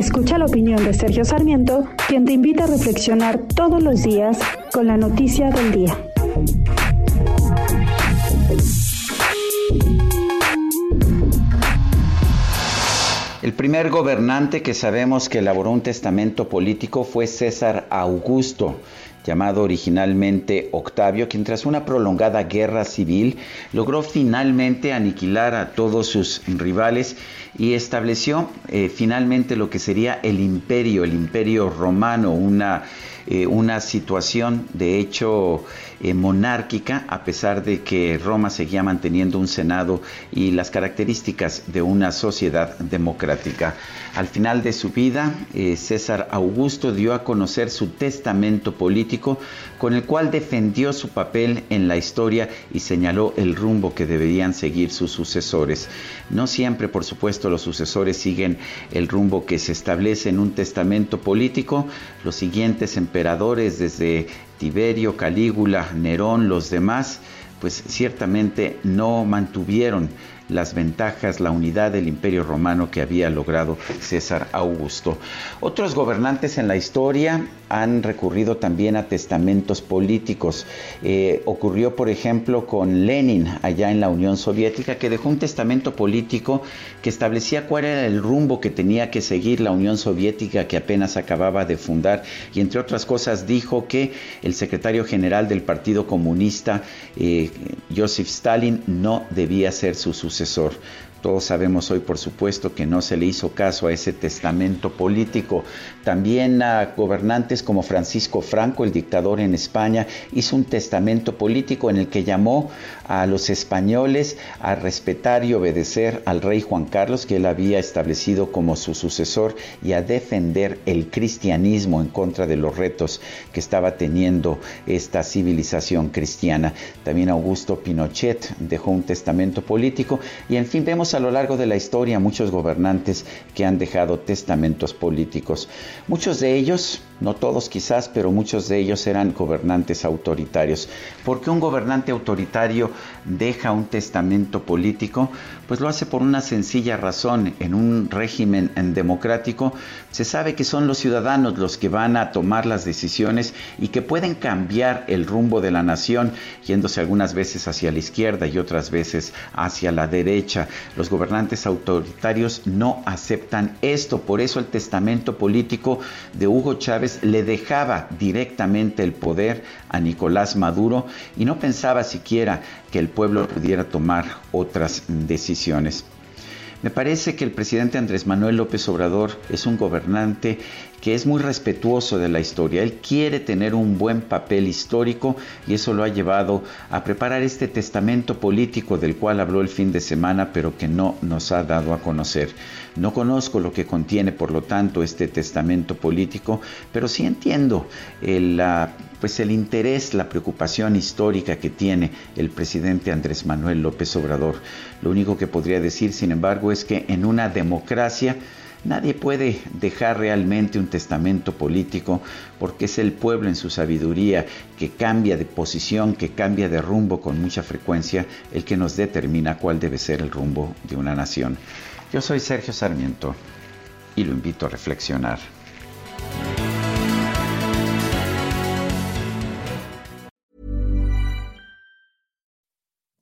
Escucha la opinión de Sergio Sarmiento, quien te invita a reflexionar todos los días con la noticia del día. El primer gobernante que sabemos que elaboró un testamento político fue César Augusto, llamado originalmente Octavio, quien tras una prolongada guerra civil logró finalmente aniquilar a todos sus rivales y estableció eh, finalmente lo que sería el imperio, el imperio romano, una, eh, una situación de hecho eh, monárquica, a pesar de que Roma seguía manteniendo un senado y las características de una sociedad democrática. Al final de su vida, César Augusto dio a conocer su testamento político con el cual defendió su papel en la historia y señaló el rumbo que deberían seguir sus sucesores. No siempre, por supuesto, los sucesores siguen el rumbo que se establece en un testamento político. Los siguientes emperadores, desde Tiberio, Calígula, Nerón, los demás, pues ciertamente no mantuvieron las ventajas, la unidad del imperio romano que había logrado César Augusto. Otros gobernantes en la historia han recurrido también a testamentos políticos. Eh, ocurrió, por ejemplo, con Lenin allá en la Unión Soviética, que dejó un testamento político que establecía cuál era el rumbo que tenía que seguir la Unión Soviética que apenas acababa de fundar y entre otras cosas dijo que el secretario general del Partido Comunista, eh, Joseph Stalin, no debía ser su sucesor sucesor todos sabemos hoy, por supuesto, que no se le hizo caso a ese testamento político. También a gobernantes como Francisco Franco, el dictador en España, hizo un testamento político en el que llamó a los españoles a respetar y obedecer al rey Juan Carlos, que él había establecido como su sucesor, y a defender el cristianismo en contra de los retos que estaba teniendo esta civilización cristiana. También Augusto Pinochet dejó un testamento político y en fin vemos a lo largo de la historia muchos gobernantes que han dejado testamentos políticos. Muchos de ellos, no todos quizás, pero muchos de ellos eran gobernantes autoritarios. ¿Por qué un gobernante autoritario deja un testamento político? Pues lo hace por una sencilla razón. En un régimen democrático se sabe que son los ciudadanos los que van a tomar las decisiones y que pueden cambiar el rumbo de la nación, yéndose algunas veces hacia la izquierda y otras veces hacia la derecha. Los gobernantes autoritarios no aceptan esto, por eso el testamento político de Hugo Chávez le dejaba directamente el poder a Nicolás Maduro y no pensaba siquiera que el pueblo pudiera tomar otras decisiones. Me parece que el presidente Andrés Manuel López Obrador es un gobernante que es muy respetuoso de la historia. Él quiere tener un buen papel histórico y eso lo ha llevado a preparar este testamento político del cual habló el fin de semana, pero que no nos ha dado a conocer. No conozco lo que contiene, por lo tanto, este testamento político, pero sí entiendo el, pues el interés, la preocupación histórica que tiene el presidente Andrés Manuel López Obrador. Lo único que podría decir, sin embargo, es que en una democracia, Nadie puede dejar realmente un testamento político porque es el pueblo en su sabiduría que cambia de posición, que cambia de rumbo con mucha frecuencia, el que nos determina cuál debe ser el rumbo de una nación. Yo soy Sergio Sarmiento y lo invito a reflexionar.